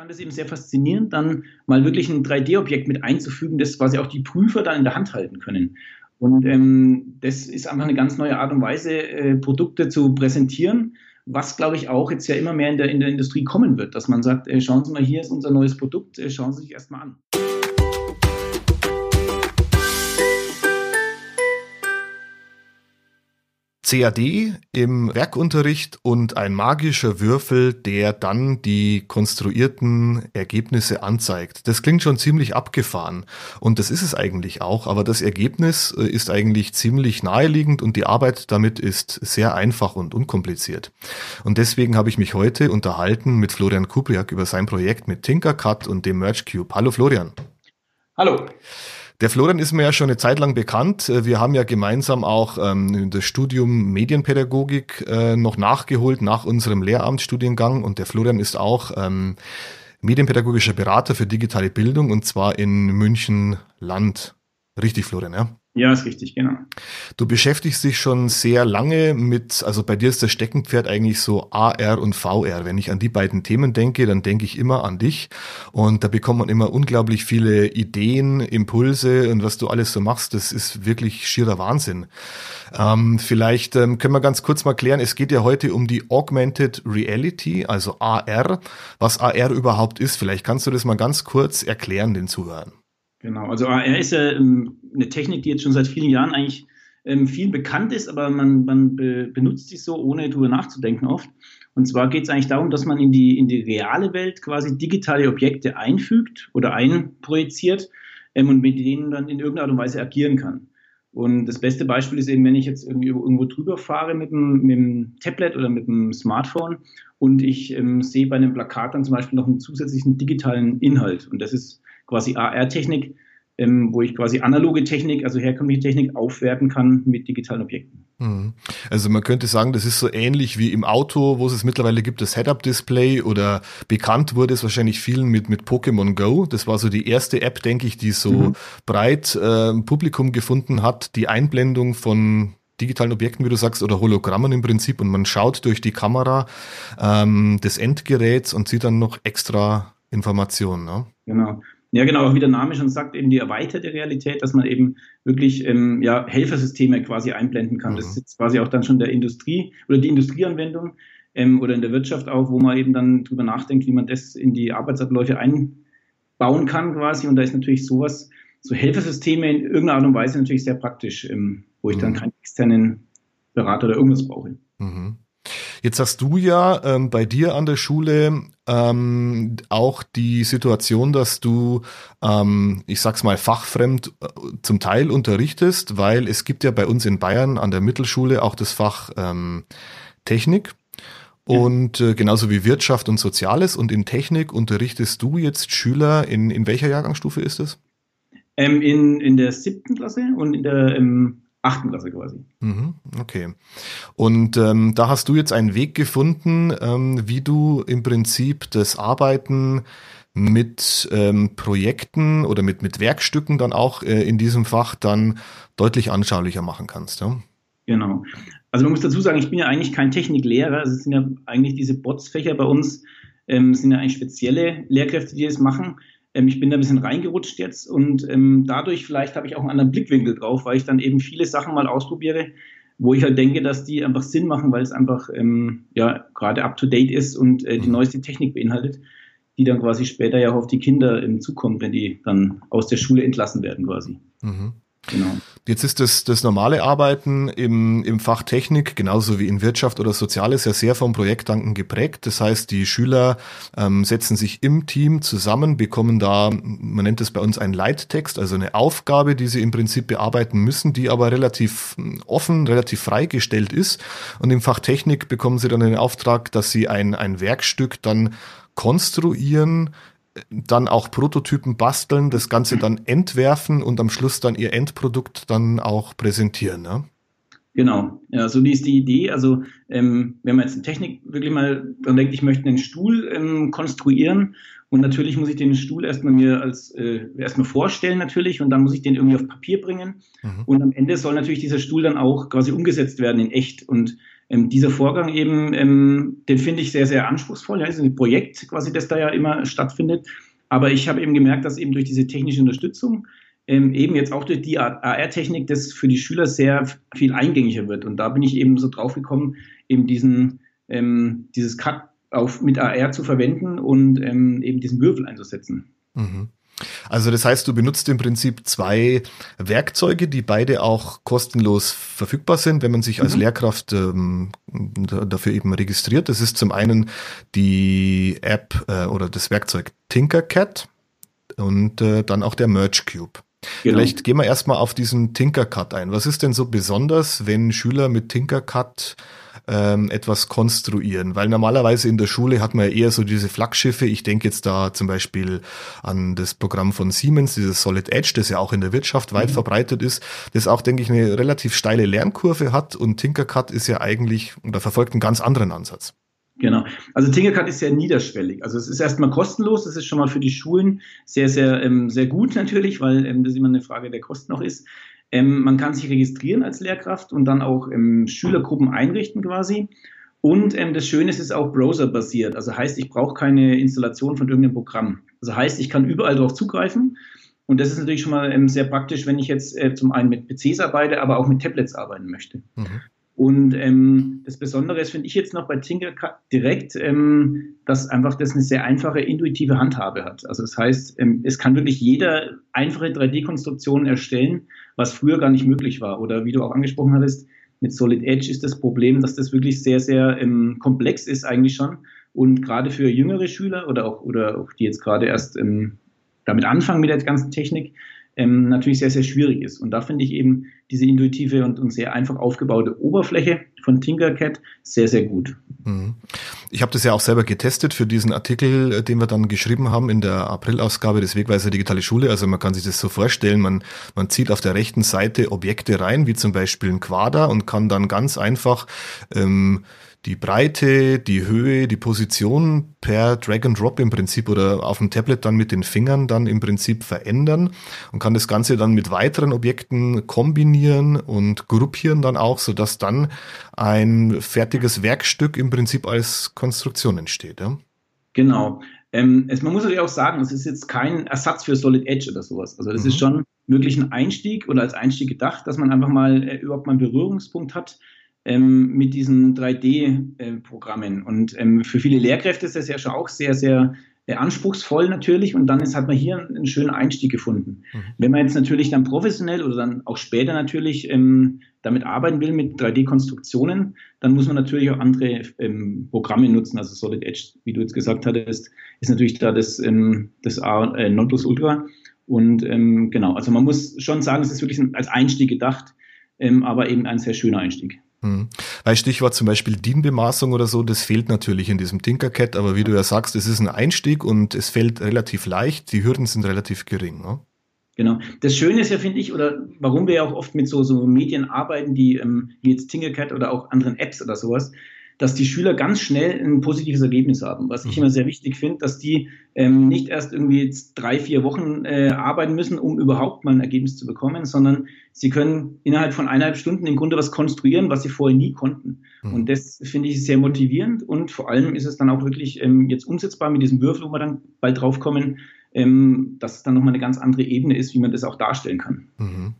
fand es eben sehr faszinierend, dann mal wirklich ein 3D-Objekt mit einzufügen, das quasi auch die Prüfer dann in der Hand halten können. Und ähm, das ist einfach eine ganz neue Art und Weise, äh, Produkte zu präsentieren, was, glaube ich, auch jetzt ja immer mehr in der, in der Industrie kommen wird, dass man sagt, äh, schauen Sie mal, hier ist unser neues Produkt, äh, schauen Sie sich erstmal an. CAD im Werkunterricht und ein magischer Würfel, der dann die konstruierten Ergebnisse anzeigt. Das klingt schon ziemlich abgefahren und das ist es eigentlich auch, aber das Ergebnis äh, ist eigentlich ziemlich naheliegend und die Arbeit damit ist sehr einfach und unkompliziert. Und deswegen habe ich mich heute unterhalten mit Florian Kubriak über sein Projekt mit Tinkercad und dem Merge Cube. Hallo Florian. Hallo. Der Florian ist mir ja schon eine Zeit lang bekannt. Äh, wir haben ja gemeinsam auch ähm, das Studium Medienpädagogik äh, noch nachgeholt nach unserem Lehramtsstudiengang und der Florian ist auch ähm, medienpädagogischer Berater für digitale Bildung und zwar in München Land. Richtig, Florian, ja? Ja, ist richtig, genau. Du beschäftigst dich schon sehr lange mit, also bei dir ist das Steckenpferd eigentlich so AR und VR. Wenn ich an die beiden Themen denke, dann denke ich immer an dich und da bekommt man immer unglaublich viele Ideen, Impulse und was du alles so machst, das ist wirklich schierer Wahnsinn. Ähm, vielleicht ähm, können wir ganz kurz mal klären, es geht ja heute um die Augmented Reality, also AR, was AR überhaupt ist. Vielleicht kannst du das mal ganz kurz erklären den Zuhörern. Genau, also AR ist ja ähm, eine Technik, die jetzt schon seit vielen Jahren eigentlich ähm, viel bekannt ist, aber man, man be benutzt sie so, ohne darüber nachzudenken oft. Und zwar geht es eigentlich darum, dass man in die, in die reale Welt quasi digitale Objekte einfügt oder einprojiziert ähm, und mit denen dann in irgendeiner Art und Weise agieren kann. Und das beste Beispiel ist eben, wenn ich jetzt irgendwie irgendwo drüber fahre mit dem, mit dem Tablet oder mit dem Smartphone und ich ähm, sehe bei einem Plakat dann zum Beispiel noch einen zusätzlichen digitalen Inhalt. Und das ist quasi AR-Technik, ähm, wo ich quasi analoge Technik, also herkömmliche Technik aufwerten kann mit digitalen Objekten. Mhm. Also man könnte sagen, das ist so ähnlich wie im Auto, wo es mittlerweile gibt, das Head-Up-Display oder bekannt wurde es wahrscheinlich vielen mit, mit Pokémon Go. Das war so die erste App, denke ich, die so mhm. breit äh, Publikum gefunden hat. Die Einblendung von digitalen Objekten, wie du sagst, oder Hologrammen im Prinzip und man schaut durch die Kamera ähm, des Endgeräts und sieht dann noch extra Informationen. Ne? Genau. Ja, genau, auch wie der Name schon sagt, eben die erweiterte Realität, dass man eben wirklich ähm, ja, Helfersysteme quasi einblenden kann. Mhm. Das ist jetzt quasi auch dann schon der Industrie oder die Industrieanwendung ähm, oder in der Wirtschaft auch, wo man eben dann drüber nachdenkt, wie man das in die Arbeitsabläufe einbauen kann quasi. Und da ist natürlich sowas, so Helfersysteme in irgendeiner Art und Weise natürlich sehr praktisch, ähm, wo ich mhm. dann keinen externen Berater oder irgendwas brauche. Mhm. Jetzt hast du ja ähm, bei dir an der Schule ähm, auch die Situation, dass du, ähm, ich sag's mal, fachfremd äh, zum Teil unterrichtest, weil es gibt ja bei uns in Bayern an der Mittelschule auch das Fach ähm, Technik. Und äh, genauso wie Wirtschaft und Soziales. Und in Technik unterrichtest du jetzt Schüler in, in welcher Jahrgangsstufe ist es? Ähm, in, in der siebten Klasse und in der ähm, achten Klasse quasi. Mhm, okay. Und ähm, da hast du jetzt einen Weg gefunden, ähm, wie du im Prinzip das Arbeiten mit ähm, Projekten oder mit, mit Werkstücken dann auch äh, in diesem Fach dann deutlich anschaulicher machen kannst. Ja? Genau. Also man muss dazu sagen, ich bin ja eigentlich kein Techniklehrer. Also es sind ja eigentlich diese Botsfächer bei uns, ähm, sind ja eigentlich spezielle Lehrkräfte, die das machen. Ähm, ich bin da ein bisschen reingerutscht jetzt und ähm, dadurch vielleicht habe ich auch einen anderen Blickwinkel drauf, weil ich dann eben viele Sachen mal ausprobiere, wo ich halt denke, dass die einfach Sinn machen, weil es einfach ähm, ja gerade up to date ist und äh, die mhm. neueste Technik beinhaltet, die dann quasi später ja auch auf die Kinder ähm, zukommt, wenn die dann aus der Schule entlassen werden quasi. Mhm. Genau. Jetzt ist das, das normale Arbeiten im, im Fach Technik, genauso wie in Wirtschaft oder Soziales, ja sehr vom Projektdanken geprägt. Das heißt, die Schüler ähm, setzen sich im Team zusammen, bekommen da, man nennt es bei uns einen Leittext, also eine Aufgabe, die sie im Prinzip bearbeiten müssen, die aber relativ hm, offen, relativ freigestellt ist. Und im Fach Technik bekommen sie dann den Auftrag, dass sie ein, ein Werkstück dann konstruieren, dann auch Prototypen basteln, das Ganze dann entwerfen und am Schluss dann ihr Endprodukt dann auch präsentieren. Ne? Genau, ja, so die ist die Idee. Also ähm, wenn man jetzt in Technik wirklich mal dran denkt, ich möchte einen Stuhl ähm, konstruieren und natürlich muss ich den Stuhl erstmal mir als äh, erstmal vorstellen natürlich und dann muss ich den irgendwie auf Papier bringen mhm. und am Ende soll natürlich dieser Stuhl dann auch quasi umgesetzt werden in echt und ähm, dieser Vorgang eben, ähm, den finde ich sehr, sehr anspruchsvoll. Ja, das ist ein Projekt quasi, das da ja immer stattfindet. Aber ich habe eben gemerkt, dass eben durch diese technische Unterstützung ähm, eben jetzt auch durch die AR-Technik das für die Schüler sehr viel eingängiger wird. Und da bin ich eben so drauf gekommen, eben diesen, ähm, dieses Cut auf, mit AR zu verwenden und ähm, eben diesen Würfel einzusetzen. Mhm. Also das heißt, du benutzt im Prinzip zwei Werkzeuge, die beide auch kostenlos verfügbar sind, wenn man sich als mhm. Lehrkraft ähm, dafür eben registriert. Das ist zum einen die App äh, oder das Werkzeug Tinkercad und äh, dann auch der Merge Cube. Genau. Vielleicht gehen wir erstmal auf diesen Tinkercad ein. Was ist denn so besonders, wenn Schüler mit Tinkercad ähm, etwas konstruieren. Weil normalerweise in der Schule hat man ja eher so diese Flaggschiffe. Ich denke jetzt da zum Beispiel an das Programm von Siemens, dieses Solid Edge, das ja auch in der Wirtschaft weit mhm. verbreitet ist, das auch, denke ich, eine relativ steile Lernkurve hat. Und Tinkercad ist ja eigentlich oder verfolgt einen ganz anderen Ansatz. Genau. Also Tinkercad ist sehr niederschwellig. Also es ist erstmal kostenlos. Das ist schon mal für die Schulen sehr, sehr, ähm, sehr gut natürlich, weil ähm, das immer eine Frage der Kosten noch ist. Ähm, man kann sich registrieren als Lehrkraft und dann auch ähm, Schülergruppen einrichten quasi. Und ähm, das Schöne ist, es ist auch browserbasiert. Also heißt, ich brauche keine Installation von irgendeinem Programm. Also heißt, ich kann überall darauf zugreifen. Und das ist natürlich schon mal ähm, sehr praktisch, wenn ich jetzt äh, zum einen mit PCs arbeite, aber auch mit Tablets arbeiten möchte. Mhm. Und ähm, das Besondere ist, finde ich jetzt noch bei Tinkercad direkt, ähm, dass einfach das eine sehr einfache, intuitive Handhabe hat. Also das heißt, ähm, es kann wirklich jeder einfache 3D-Konstruktionen erstellen, was früher gar nicht möglich war. Oder wie du auch angesprochen hattest, mit Solid Edge ist das Problem, dass das wirklich sehr, sehr ähm, komplex ist eigentlich schon. Und gerade für jüngere Schüler oder auch, oder auch die jetzt gerade erst ähm, damit anfangen mit der ganzen Technik, ähm, natürlich sehr, sehr schwierig ist. Und da finde ich eben diese intuitive und, und, sehr einfach aufgebaute Oberfläche von Tinkercad sehr, sehr gut. Mhm. Ich habe das ja auch selber getestet für diesen Artikel, äh, den wir dann geschrieben haben in der Aprilausgabe des Wegweiser Digitale Schule. Also man kann sich das so vorstellen, man, man zieht auf der rechten Seite Objekte rein, wie zum Beispiel ein Quader und kann dann ganz einfach ähm, die Breite, die Höhe, die Position per Drag and Drop im Prinzip oder auf dem Tablet dann mit den Fingern dann im Prinzip verändern und kann das Ganze dann mit weiteren Objekten kombinieren und gruppieren dann auch, so dass dann ein fertiges Werkstück im Prinzip als Konstruktion entsteht. Ja? Genau. Ähm, es, man muss natürlich auch sagen, es ist jetzt kein Ersatz für Solid Edge oder sowas. Also das mhm. ist schon wirklich ein Einstieg oder als Einstieg gedacht, dass man einfach mal äh, überhaupt mal einen Berührungspunkt hat ähm, mit diesen 3D-Programmen. Äh, und ähm, für viele Lehrkräfte ist das ja schon auch sehr, sehr äh, anspruchsvoll natürlich. Und dann ist, hat man hier einen schönen Einstieg gefunden. Mhm. Wenn man jetzt natürlich dann professionell oder dann auch später natürlich ähm, damit arbeiten will mit 3D-Konstruktionen, dann muss man natürlich auch andere ähm, Programme nutzen. Also Solid Edge, wie du jetzt gesagt hattest, ist natürlich da das, ähm, das A, äh, Nonplusultra. Und ähm, genau, also man muss schon sagen, es ist wirklich als Einstieg gedacht, ähm, aber eben ein sehr schöner Einstieg. Hm. Weil Stichwort zum Beispiel DIN-Bemaßung oder so, das fehlt natürlich in diesem Tinkercad, aber wie du ja sagst, es ist ein Einstieg und es fällt relativ leicht, die Hürden sind relativ gering. Ne? Genau. Das Schöne ist ja, finde ich, oder warum wir ja auch oft mit so, so Medien arbeiten, die ähm, wie jetzt Tinkercad oder auch anderen Apps oder sowas, dass die Schüler ganz schnell ein positives Ergebnis haben. Was ich mhm. immer sehr wichtig finde, dass die ähm, nicht erst irgendwie jetzt drei, vier Wochen äh, arbeiten müssen, um überhaupt mal ein Ergebnis zu bekommen, sondern sie können innerhalb von eineinhalb Stunden im Grunde was konstruieren, was sie vorher nie konnten. Mhm. Und das finde ich sehr motivierend und vor allem ist es dann auch wirklich ähm, jetzt umsetzbar mit diesem Würfel, wo wir dann bald drauf kommen, ähm, dass es dann nochmal eine ganz andere Ebene ist, wie man das auch darstellen kann. Mhm.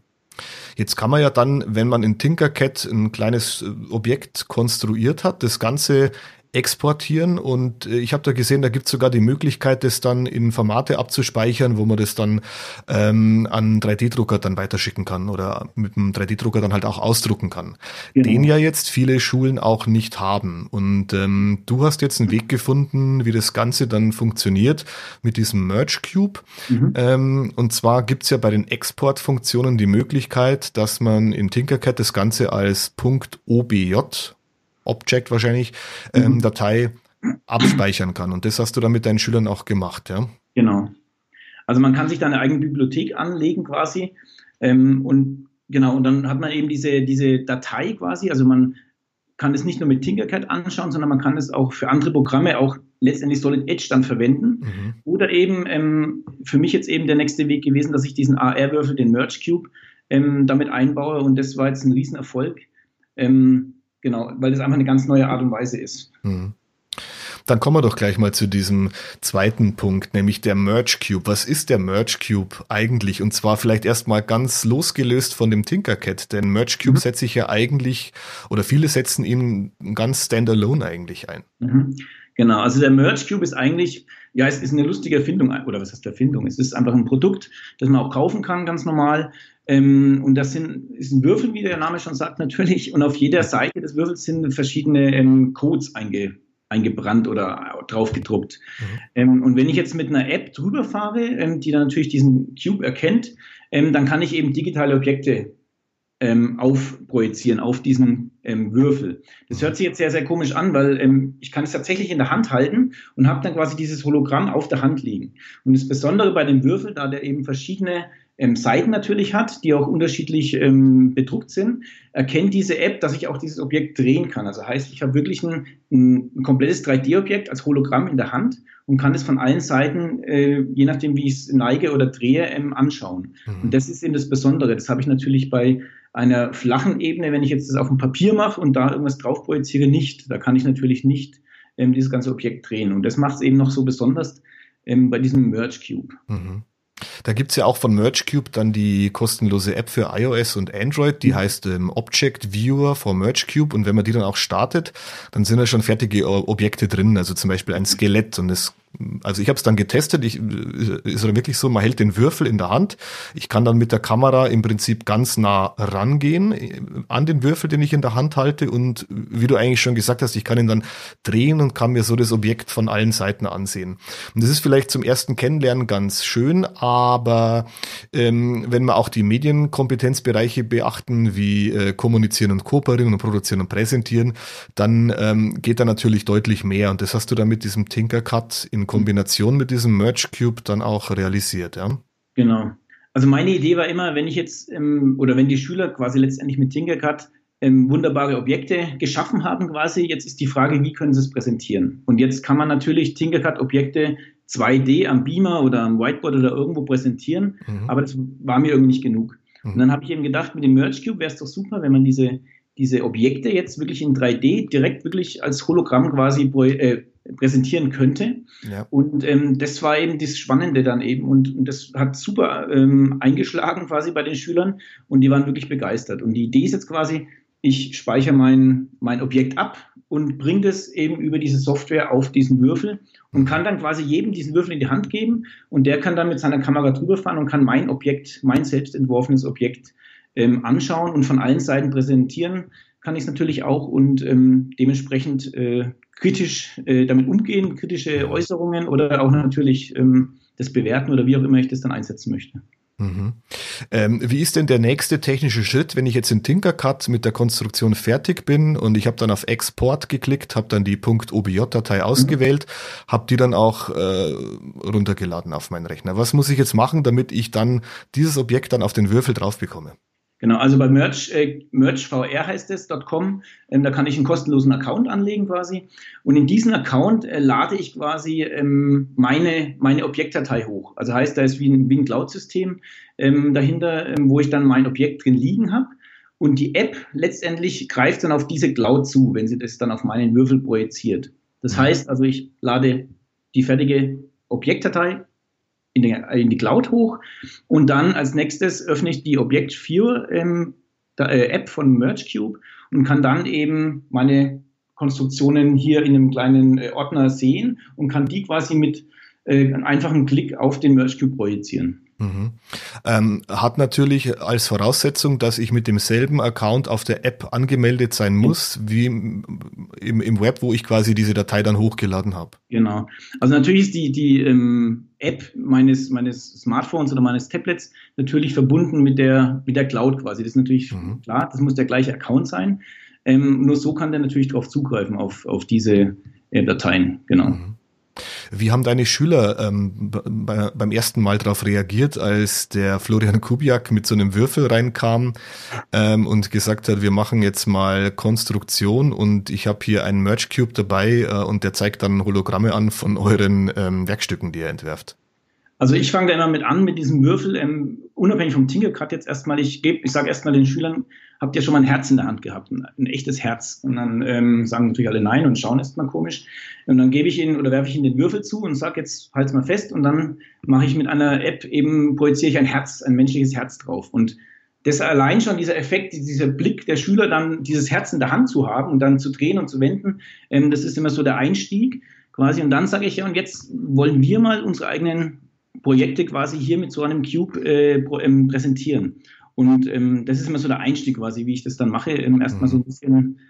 Jetzt kann man ja dann, wenn man in Tinkercad ein kleines äh, Objekt konstruiert hat, das Ganze exportieren und äh, ich habe da gesehen, da gibt es sogar die Möglichkeit, das dann in Formate abzuspeichern, wo man das dann ähm, an 3D-Drucker dann weiterschicken kann oder mit dem 3D-Drucker dann halt auch ausdrucken kann. Genau. Den ja jetzt viele Schulen auch nicht haben. Und ähm, du hast jetzt einen Weg gefunden, wie das Ganze dann funktioniert mit diesem Merge Cube. Mhm. Ähm, und zwar gibt's ja bei den Exportfunktionen die Möglichkeit, dass man in Tinkercad das Ganze als .obj Object wahrscheinlich, ähm, mhm. Datei abspeichern kann. Und das hast du dann mit deinen Schülern auch gemacht, ja? Genau. Also man kann sich da eine eigene Bibliothek anlegen quasi. Ähm, und genau, und dann hat man eben diese, diese Datei quasi. Also man kann es nicht nur mit Tinkercad anschauen, sondern man kann es auch für andere Programme auch letztendlich Solid Edge dann verwenden. Mhm. Oder eben ähm, für mich jetzt eben der nächste Weg gewesen, dass ich diesen AR-Würfel, den Merge Cube, ähm, damit einbaue. Und das war jetzt ein Riesenerfolg. Ähm, genau, weil das einfach eine ganz neue Art und Weise ist. Mhm. Dann kommen wir doch gleich mal zu diesem zweiten Punkt, nämlich der Merge Cube. Was ist der Merge Cube eigentlich? Und zwar vielleicht erstmal ganz losgelöst von dem Tinkercad, denn Merge Cube mhm. setze ich ja eigentlich, oder viele setzen ihn ganz standalone eigentlich ein. Mhm. Genau, also der Merge Cube ist eigentlich, ja, es ist eine lustige Erfindung, oder was heißt Erfindung? Es ist einfach ein Produkt, das man auch kaufen kann, ganz normal. Ähm, und das sind, ist ein Würfel, wie der Name schon sagt, natürlich. Und auf jeder Seite des Würfels sind verschiedene ähm, Codes einge, eingebrannt oder draufgedruckt. Mhm. Ähm, und wenn ich jetzt mit einer App drüber fahre, ähm, die dann natürlich diesen Cube erkennt, ähm, dann kann ich eben digitale Objekte ähm, aufprojizieren auf diesen ähm, Würfel. Das hört sich jetzt sehr, sehr komisch an, weil ähm, ich kann es tatsächlich in der Hand halten und habe dann quasi dieses Hologramm auf der Hand liegen. Und das Besondere bei dem Würfel, da der eben verschiedene ähm, Seiten natürlich hat, die auch unterschiedlich ähm, bedruckt sind, erkennt diese App, dass ich auch dieses Objekt drehen kann. Also heißt, ich habe wirklich ein, ein komplettes 3D-Objekt als Hologramm in der Hand und kann es von allen Seiten, äh, je nachdem wie ich es neige oder drehe, ähm, anschauen. Mhm. Und das ist eben das Besondere. Das habe ich natürlich bei einer flachen Ebene, wenn ich jetzt das auf dem Papier mache und da irgendwas drauf projiziere, nicht. Da kann ich natürlich nicht ähm, dieses ganze Objekt drehen. Und das macht es eben noch so besonders ähm, bei diesem Merge Cube. Mhm. Da gibt's ja auch von MergeCube dann die kostenlose App für iOS und Android, die mhm. heißt ähm, Object Viewer for MergeCube und wenn man die dann auch startet, dann sind da schon fertige Objekte drin, also zum Beispiel ein Skelett und es also ich habe es dann getestet, ich, ist dann wirklich so, man hält den Würfel in der Hand, ich kann dann mit der Kamera im Prinzip ganz nah rangehen äh, an den Würfel, den ich in der Hand halte. Und wie du eigentlich schon gesagt hast, ich kann ihn dann drehen und kann mir so das Objekt von allen Seiten ansehen. Und das ist vielleicht zum ersten Kennenlernen ganz schön, aber ähm, wenn wir auch die Medienkompetenzbereiche beachten, wie äh, kommunizieren und kooperieren und produzieren und präsentieren, dann ähm, geht da natürlich deutlich mehr. Und das hast du dann mit diesem Tinkercad in Kombination mit diesem Merge Cube dann auch realisiert, ja? Genau. Also meine Idee war immer, wenn ich jetzt ähm, oder wenn die Schüler quasi letztendlich mit Tinkercad ähm, wunderbare Objekte geschaffen haben quasi, jetzt ist die Frage, wie können sie es präsentieren? Und jetzt kann man natürlich Tinkercad-Objekte 2D am Beamer oder am Whiteboard oder irgendwo präsentieren, mhm. aber das war mir irgendwie nicht genug. Mhm. Und dann habe ich eben gedacht, mit dem Merge Cube wäre es doch super, wenn man diese, diese Objekte jetzt wirklich in 3D direkt wirklich als Hologramm quasi äh, präsentieren könnte. Ja. Und ähm, das war eben das Spannende dann eben. Und, und das hat super ähm, eingeschlagen quasi bei den Schülern und die waren wirklich begeistert. Und die Idee ist jetzt quasi, ich speichere mein, mein Objekt ab und bringe das eben über diese Software auf diesen Würfel und kann dann quasi jedem diesen Würfel in die Hand geben und der kann dann mit seiner Kamera drüber fahren und kann mein Objekt, mein selbst entworfenes Objekt ähm, anschauen und von allen Seiten präsentieren kann ich es natürlich auch und ähm, dementsprechend äh, kritisch äh, damit umgehen, kritische Äußerungen oder auch natürlich ähm, das bewerten oder wie auch immer ich das dann einsetzen möchte. Mhm. Ähm, wie ist denn der nächste technische Schritt, wenn ich jetzt in Tinkercad mit der Konstruktion fertig bin und ich habe dann auf Export geklickt, habe dann die .obj-Datei mhm. ausgewählt, mhm. habe die dann auch äh, runtergeladen auf meinen Rechner. Was muss ich jetzt machen, damit ich dann dieses Objekt dann auf den Würfel drauf bekomme? Genau, also bei Merch, äh, merchvr heißt es, .com, ähm, da kann ich einen kostenlosen Account anlegen quasi. Und in diesen Account äh, lade ich quasi ähm, meine, meine Objektdatei hoch. Also heißt, da ist wie ein, wie ein Cloud-System ähm, dahinter, ähm, wo ich dann mein Objekt drin liegen habe. Und die App letztendlich greift dann auf diese Cloud zu, wenn sie das dann auf meinen Würfel projiziert. Das mhm. heißt also, ich lade die fertige Objektdatei in die, in die Cloud hoch und dann als nächstes öffne ich die Object Viewer ähm, äh, App von MergeCube und kann dann eben meine Konstruktionen hier in einem kleinen äh, Ordner sehen und kann die quasi mit äh, einem einfachen Klick auf den MergeCube projizieren. Mhm. Ähm, hat natürlich als Voraussetzung, dass ich mit demselben Account auf der App angemeldet sein muss, wie im, im Web, wo ich quasi diese Datei dann hochgeladen habe. Genau. Also natürlich ist die, die ähm, App meines, meines Smartphones oder meines Tablets natürlich verbunden mit der, mit der Cloud quasi. Das ist natürlich mhm. klar, das muss der gleiche Account sein. Ähm, nur so kann der natürlich darauf zugreifen, auf, auf diese äh, Dateien. Genau. Mhm. Wie haben deine Schüler ähm, bei, beim ersten Mal darauf reagiert, als der Florian Kubiak mit so einem Würfel reinkam ähm, und gesagt hat, wir machen jetzt mal Konstruktion und ich habe hier einen Merge Cube dabei äh, und der zeigt dann Hologramme an von euren ähm, Werkstücken, die ihr entwerft? Also ich fange da immer mit an mit diesem Würfel ähm, unabhängig vom Tinkercard jetzt erstmal, ich gebe, ich sage erstmal den Schülern, habt ihr schon mal ein Herz in der Hand gehabt, ein, ein echtes Herz? Und dann ähm, sagen natürlich alle nein und schauen erstmal komisch. Und dann gebe ich ihnen oder werfe ich ihnen den Würfel zu und sage jetzt, halt's mal fest und dann mache ich mit einer App eben, projiziere ich ein Herz, ein menschliches Herz drauf. Und das allein schon dieser Effekt, dieser Blick der Schüler dann dieses Herz in der Hand zu haben und dann zu drehen und zu wenden, ähm, das ist immer so der Einstieg quasi. Und dann sage ich ja, und jetzt wollen wir mal unsere eigenen Projekte quasi hier mit so einem Cube äh, ähm, präsentieren. Und ähm, das ist immer so der Einstieg quasi, wie ich das dann mache. Ähm, erstmal so ein bisschen,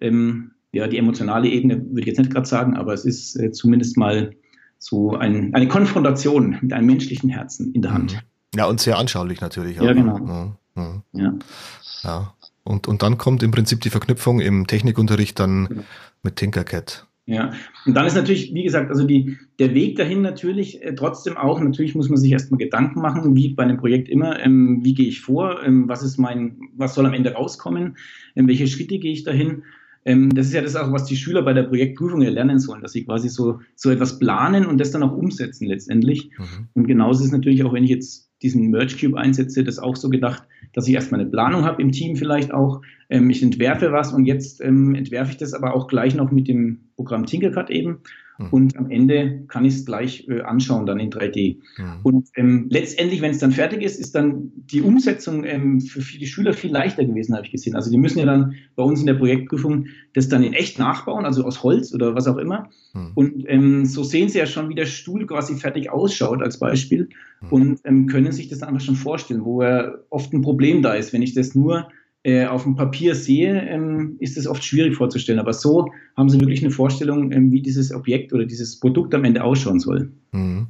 ähm, ja, die emotionale Ebene würde ich jetzt nicht gerade sagen, aber es ist äh, zumindest mal so ein, eine Konfrontation mit einem menschlichen Herzen in der Hand. Mhm. Ja, und sehr anschaulich natürlich. Ja, genau. Ja. Mhm. Ja. ja. Und, und dann kommt im Prinzip die Verknüpfung im Technikunterricht dann genau. mit Tinkercad. Ja, und dann ist natürlich, wie gesagt, also die, der Weg dahin natürlich äh, trotzdem auch, natürlich muss man sich erstmal Gedanken machen, wie bei einem Projekt immer, ähm, wie gehe ich vor, ähm, was ist mein, was soll am Ende rauskommen, ähm, welche Schritte gehe ich dahin. Ähm, das ist ja das auch, was die Schüler bei der Projektprüfung lernen sollen, dass sie quasi so, so etwas planen und das dann auch umsetzen letztendlich. Mhm. Und genauso ist natürlich auch, wenn ich jetzt diesen Merge Cube einsetze, das auch so gedacht, dass ich erstmal eine Planung habe im Team vielleicht auch. Ähm, ich entwerfe was und jetzt ähm, entwerfe ich das aber auch gleich noch mit dem Programm Tinkercad eben Mhm. Und am Ende kann ich es gleich äh, anschauen, dann in 3D. Mhm. Und ähm, letztendlich, wenn es dann fertig ist, ist dann die Umsetzung ähm, für, die Schüler viel leichter gewesen, habe ich gesehen. Also die müssen ja dann bei uns in der Projektprüfung das dann in echt nachbauen, also aus Holz oder was auch immer. Mhm. Und ähm, so sehen sie ja schon, wie der Stuhl quasi fertig ausschaut als Beispiel mhm. und ähm, können sich das einfach schon vorstellen, wo er oft ein Problem da ist, wenn ich das nur äh, auf dem Papier sehe, ähm, ist es oft schwierig vorzustellen. Aber so haben sie wirklich eine Vorstellung, ähm, wie dieses Objekt oder dieses Produkt am Ende ausschauen soll. Mhm.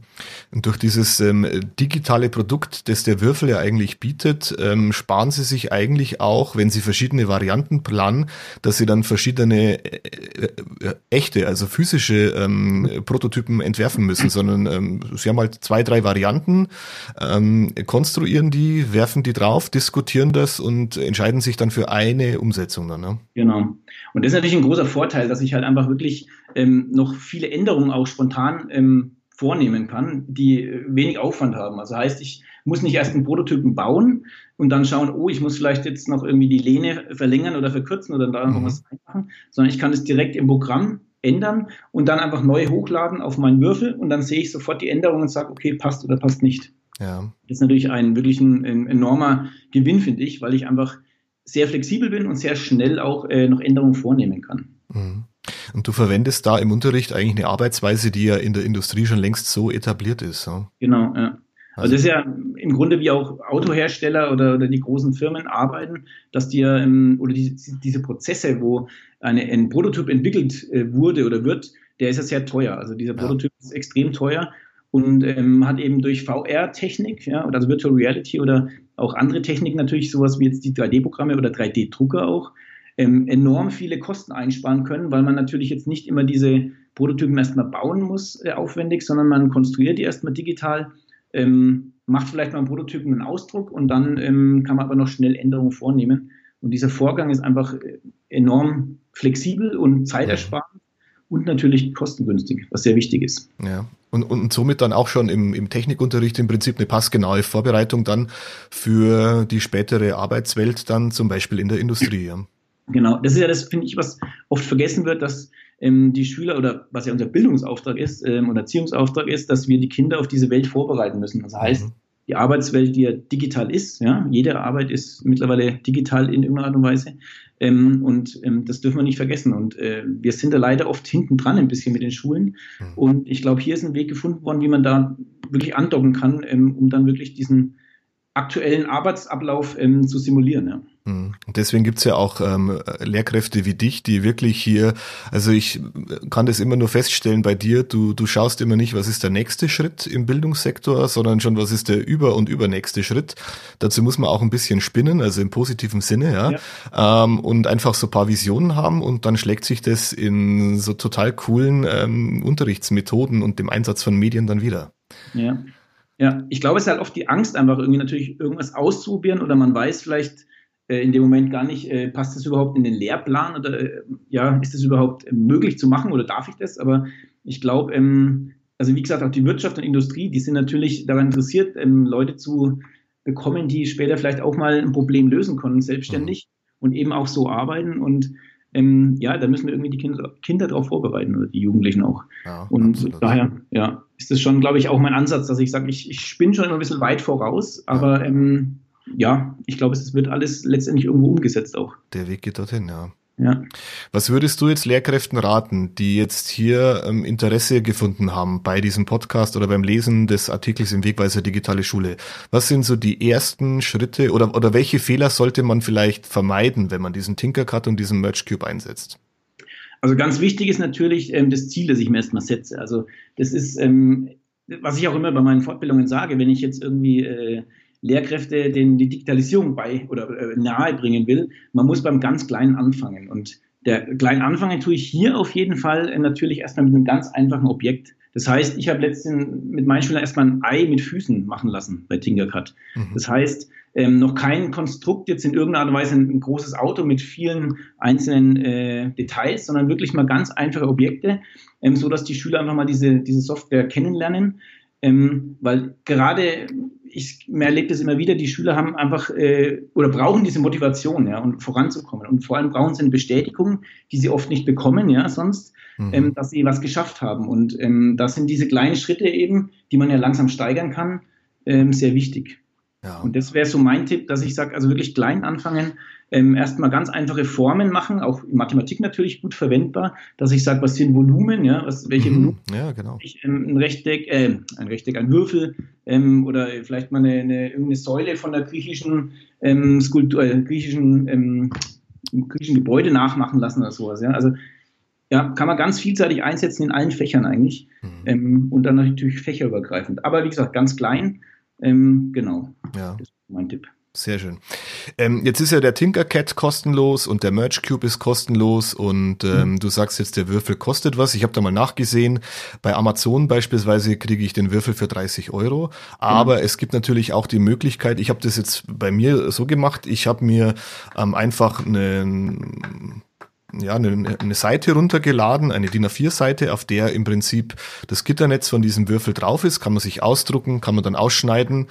Und durch dieses ähm, digitale Produkt, das der Würfel ja eigentlich bietet, ähm, sparen Sie sich eigentlich auch, wenn Sie verschiedene Varianten planen, dass Sie dann verschiedene äh, äh, echte, also physische ähm, Prototypen entwerfen müssen, sondern ähm, Sie haben halt zwei, drei Varianten, konstruieren die, werfen die drauf, diskutieren das und entscheiden sich dann für eine Umsetzung dann. Ne? Genau. Und das ist natürlich ein großer Vorteil, dass ich halt einfach wirklich ähm, noch viele Änderungen auch spontan ähm, vornehmen kann, die äh, wenig Aufwand haben. Also heißt, ich muss nicht erst einen Prototypen bauen und dann schauen, oh, ich muss vielleicht jetzt noch irgendwie die Lehne verlängern oder verkürzen oder da noch mhm. was reinmachen, sondern ich kann es direkt im Programm ändern und dann einfach neu hochladen auf meinen Würfel und dann sehe ich sofort die Änderung und sage, okay, passt oder passt nicht. Ja. Das ist natürlich ein wirklich ein, ein enormer Gewinn, finde ich, weil ich einfach sehr flexibel bin und sehr schnell auch äh, noch Änderungen vornehmen kann. Mhm. Und du verwendest da im Unterricht eigentlich eine Arbeitsweise, die ja in der Industrie schon längst so etabliert ist. Ja? Genau, ja. Also das ist ja im Grunde wie auch Autohersteller oder, oder die großen Firmen arbeiten, dass die ja, oder die, diese Prozesse, wo eine, ein Prototyp entwickelt äh, wurde oder wird, der ist ja sehr teuer. Also dieser Prototyp ja. ist extrem teuer und ähm, hat eben durch VR-Technik, ja, oder also Virtual Reality oder auch andere Techniken natürlich, sowas wie jetzt die 3D-Programme oder 3D-Drucker auch, ähm, enorm viele Kosten einsparen können, weil man natürlich jetzt nicht immer diese Prototypen erstmal bauen muss, äh, aufwendig, sondern man konstruiert die erstmal digital, ähm, macht vielleicht mal einen Prototypen einen Ausdruck und dann ähm, kann man aber noch schnell Änderungen vornehmen. Und dieser Vorgang ist einfach äh, enorm flexibel und zeitersparend ja. und natürlich kostengünstig, was sehr wichtig ist. Ja. Und, und somit dann auch schon im, im Technikunterricht im Prinzip eine passgenaue Vorbereitung dann für die spätere Arbeitswelt, dann zum Beispiel in der Industrie. Genau, das ist ja das, finde ich, was oft vergessen wird, dass ähm, die Schüler oder was ja unser Bildungsauftrag ist ähm, und Erziehungsauftrag ist, dass wir die Kinder auf diese Welt vorbereiten müssen. Das heißt, mhm. Die Arbeitswelt, die ja digital ist, ja, jede Arbeit ist mittlerweile digital in irgendeiner Art und Weise. Ähm, und ähm, das dürfen wir nicht vergessen. Und äh, wir sind da leider oft hinten dran ein bisschen mit den Schulen. Mhm. Und ich glaube, hier ist ein Weg gefunden worden, wie man da wirklich andocken kann, ähm, um dann wirklich diesen aktuellen Arbeitsablauf ähm, zu simulieren. Ja. Hm. Und deswegen gibt's ja auch ähm, Lehrkräfte wie dich, die wirklich hier, also ich kann das immer nur feststellen bei dir, du, du schaust immer nicht, was ist der nächste Schritt im Bildungssektor, sondern schon, was ist der über- und übernächste Schritt. Dazu muss man auch ein bisschen spinnen, also im positiven Sinne, ja, ja. Ähm, und einfach so paar Visionen haben und dann schlägt sich das in so total coolen ähm, Unterrichtsmethoden und dem Einsatz von Medien dann wieder. Ja. Ja, ich glaube, es ist halt oft die Angst, einfach irgendwie natürlich irgendwas auszuprobieren oder man weiß vielleicht in dem Moment gar nicht, äh, passt das überhaupt in den Lehrplan oder äh, ja, ist das überhaupt äh, möglich zu machen oder darf ich das? Aber ich glaube, ähm, also wie gesagt, auch die Wirtschaft und Industrie, die sind natürlich daran interessiert, ähm, Leute zu bekommen, die später vielleicht auch mal ein Problem lösen können, selbstständig mhm. und eben auch so arbeiten. Und ähm, ja, da müssen wir irgendwie die Kinder, Kinder darauf vorbereiten oder die Jugendlichen auch. Ja, und absolut. daher, ja, ist das schon, glaube ich, auch mein Ansatz, dass ich sage, ich, ich spinne schon immer ein bisschen weit voraus, aber ähm, ja, ich glaube, es wird alles letztendlich irgendwo umgesetzt auch. Der Weg geht dorthin, ja. Ja. Was würdest du jetzt Lehrkräften raten, die jetzt hier ähm, Interesse gefunden haben bei diesem Podcast oder beim Lesen des Artikels im Wegweiser Digitale Schule? Was sind so die ersten Schritte oder, oder welche Fehler sollte man vielleicht vermeiden, wenn man diesen Tinkercad und diesen Merge Cube einsetzt? Also ganz wichtig ist natürlich ähm, das Ziel, das ich mir erstmal setze. Also das ist, ähm, was ich auch immer bei meinen Fortbildungen sage, wenn ich jetzt irgendwie äh, Lehrkräfte den, die Digitalisierung bei oder äh, nahe bringen will, man muss beim ganz Kleinen anfangen. Und der kleinen anfangen tue ich hier auf jeden Fall äh, natürlich erstmal mit einem ganz einfachen Objekt. Das heißt, ich habe letztens mit meinen Schülern erstmal ein Ei mit Füßen machen lassen bei Tinkercad. Mhm. Das heißt, ähm, noch kein Konstrukt jetzt in irgendeiner Art und Weise ein, ein großes Auto mit vielen einzelnen äh, Details, sondern wirklich mal ganz einfache Objekte, ähm, so dass die Schüler einfach mal diese, diese Software kennenlernen. Ähm, weil gerade ich erlebe das immer wieder, die Schüler haben einfach äh, oder brauchen diese Motivation, ja, um voranzukommen. Und vor allem brauchen sie eine Bestätigung, die sie oft nicht bekommen, ja, sonst, mhm. ähm, dass sie was geschafft haben. Und ähm, das sind diese kleinen Schritte eben, die man ja langsam steigern kann, ähm, sehr wichtig. Ja. Und das wäre so mein Tipp, dass ich sage, also wirklich klein anfangen, ähm, erstmal ganz einfache Formen machen, auch in Mathematik natürlich gut verwendbar, dass ich sage, was sind Volumen, ja, was, welche mhm, Volumen, ja, genau. ich, ähm, ein Rechteck, äh, ein Rechteck, ein Würfel ähm, oder vielleicht mal eine, eine, irgendeine Säule von der griechischen ähm, Skulptur, äh, griechischen, ähm, griechischen Gebäude nachmachen lassen oder sowas, ja, also ja, kann man ganz vielseitig einsetzen in allen Fächern eigentlich mhm. ähm, und dann natürlich fächerübergreifend. Aber wie gesagt, ganz klein, ähm, genau. Ja. Das ist mein Tipp. Sehr schön. Ähm, jetzt ist ja der Tinkercad kostenlos und der Merge Cube ist kostenlos und ähm, mhm. du sagst jetzt, der Würfel kostet was. Ich habe da mal nachgesehen. Bei Amazon beispielsweise kriege ich den Würfel für 30 Euro. Aber mhm. es gibt natürlich auch die Möglichkeit, ich habe das jetzt bei mir so gemacht, ich habe mir ähm, einfach einen ja, eine, eine Seite runtergeladen, eine DIN A4-Seite, auf der im Prinzip das Gitternetz von diesem Würfel drauf ist, kann man sich ausdrucken, kann man dann ausschneiden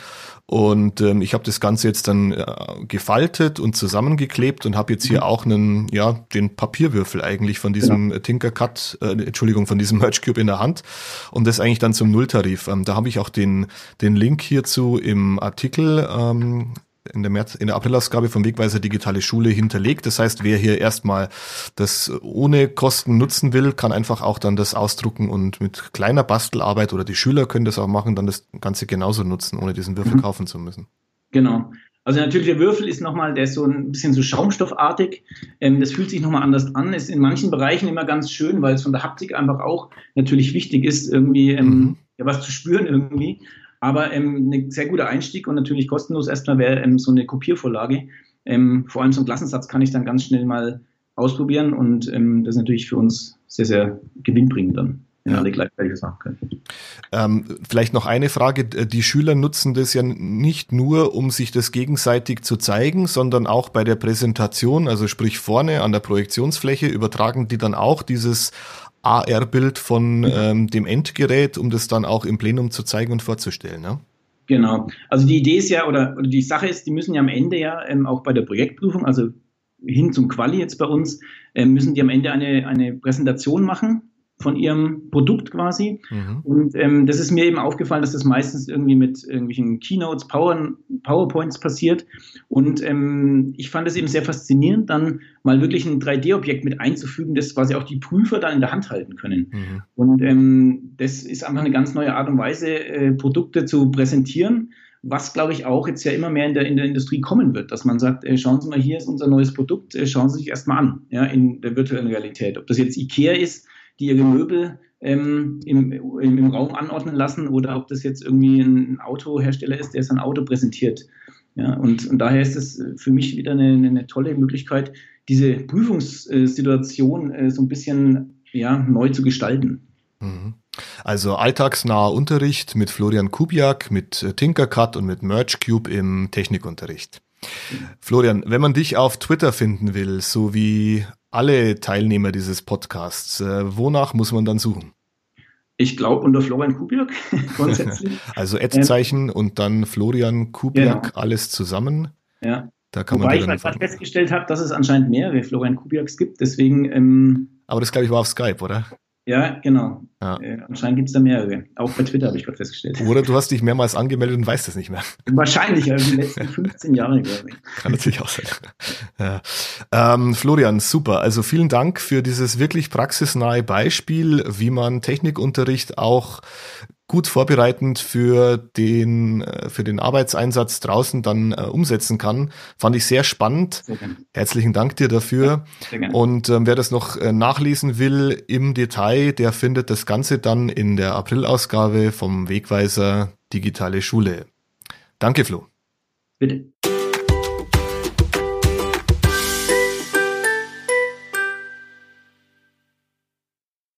und ähm, ich habe das Ganze jetzt dann äh, gefaltet und zusammengeklebt und habe jetzt hier mhm. auch einen, ja, den Papierwürfel eigentlich von diesem ja. Tinkercut, äh, Entschuldigung, von diesem Merge Cube in der Hand und das eigentlich dann zum Nulltarif. Ähm, da habe ich auch den, den Link hierzu im Artikel ähm, in der, März, in der Aprilausgabe vom Wegweiser Digitale Schule hinterlegt. Das heißt, wer hier erstmal das ohne Kosten nutzen will, kann einfach auch dann das ausdrucken und mit kleiner Bastelarbeit oder die Schüler können das auch machen, dann das Ganze genauso nutzen, ohne diesen Würfel mhm. kaufen zu müssen. Genau. Also natürlich der Würfel ist nochmal, der ist so ein bisschen so schaumstoffartig. Ähm, das fühlt sich nochmal anders an. Ist in manchen Bereichen immer ganz schön, weil es von der Haptik einfach auch natürlich wichtig ist, irgendwie ähm, mhm. ja, was zu spüren irgendwie. Aber ähm, ein sehr guter Einstieg und natürlich kostenlos erstmal wäre ähm, so eine Kopiervorlage. Ähm, vor allem so einen Klassensatz kann ich dann ganz schnell mal ausprobieren und ähm, das ist natürlich für uns sehr, sehr gewinnbringend dann wenn ja. alle gleichzeitig das machen können. Ähm, vielleicht noch eine Frage. Die Schüler nutzen das ja nicht nur, um sich das gegenseitig zu zeigen, sondern auch bei der Präsentation, also sprich vorne an der Projektionsfläche, übertragen die dann auch dieses AR-Bild von ähm, dem Endgerät, um das dann auch im Plenum zu zeigen und vorzustellen. Ne? Genau. Also die Idee ist ja, oder, oder die Sache ist, die müssen ja am Ende ja ähm, auch bei der Projektprüfung, also hin zum Quali jetzt bei uns, ähm, müssen die am Ende eine, eine Präsentation machen von ihrem Produkt quasi. Mhm. Und ähm, das ist mir eben aufgefallen, dass das meistens irgendwie mit irgendwelchen Keynotes, Power, PowerPoints passiert. Und ähm, ich fand es eben sehr faszinierend, dann mal wirklich ein 3D-Objekt mit einzufügen, das quasi auch die Prüfer dann in der Hand halten können. Mhm. Und ähm, das ist einfach eine ganz neue Art und Weise, äh, Produkte zu präsentieren was glaube ich auch jetzt ja immer mehr in der, in der Industrie kommen wird, dass man sagt, äh, schauen Sie mal, hier ist unser neues Produkt, äh, schauen Sie sich erstmal an, ja, in der virtuellen Realität. Ob das jetzt IKEA ist, die ihre Möbel ähm, im, im, im, Raum anordnen lassen oder ob das jetzt irgendwie ein Autohersteller ist, der sein Auto präsentiert. Ja, und, und daher ist es für mich wieder eine, eine tolle Möglichkeit, diese Prüfungssituation äh, so ein bisschen ja, neu zu gestalten. Mhm. Also alltagsnaher Unterricht mit Florian Kubiak, mit äh, Tinkercad und mit MergeCube im Technikunterricht. Florian, wenn man dich auf Twitter finden will, so wie alle Teilnehmer dieses Podcasts, äh, wonach muss man dann suchen? Ich glaube unter Florian Kubiak grundsätzlich. also Ad-Zeichen ähm, und dann Florian Kubiak, genau. alles zusammen. Ja. Da kann Wobei man ich mal festgestellt habe, dass es anscheinend mehrere Florian Kubiaks gibt, deswegen. Ähm, Aber das glaube ich war auf Skype, oder? Ja, genau. Ja. Äh, anscheinend gibt es da mehrere. Auch bei Twitter habe ich gerade festgestellt. Oder du hast dich mehrmals angemeldet und weißt es nicht mehr. Wahrscheinlich, also die letzten 15 Jahre, glaube ich. Kann natürlich auch sein. Ja. Ähm, Florian, super. Also vielen Dank für dieses wirklich praxisnahe Beispiel, wie man Technikunterricht auch gut vorbereitend für den, äh, für den Arbeitseinsatz draußen dann äh, umsetzen kann. Fand ich sehr spannend. Sehr Herzlichen Dank dir dafür. Und ähm, wer das noch äh, nachlesen will im Detail, der findet das Ganze dann in der Aprilausgabe vom Wegweiser Digitale Schule. Danke, Flo. Bitte.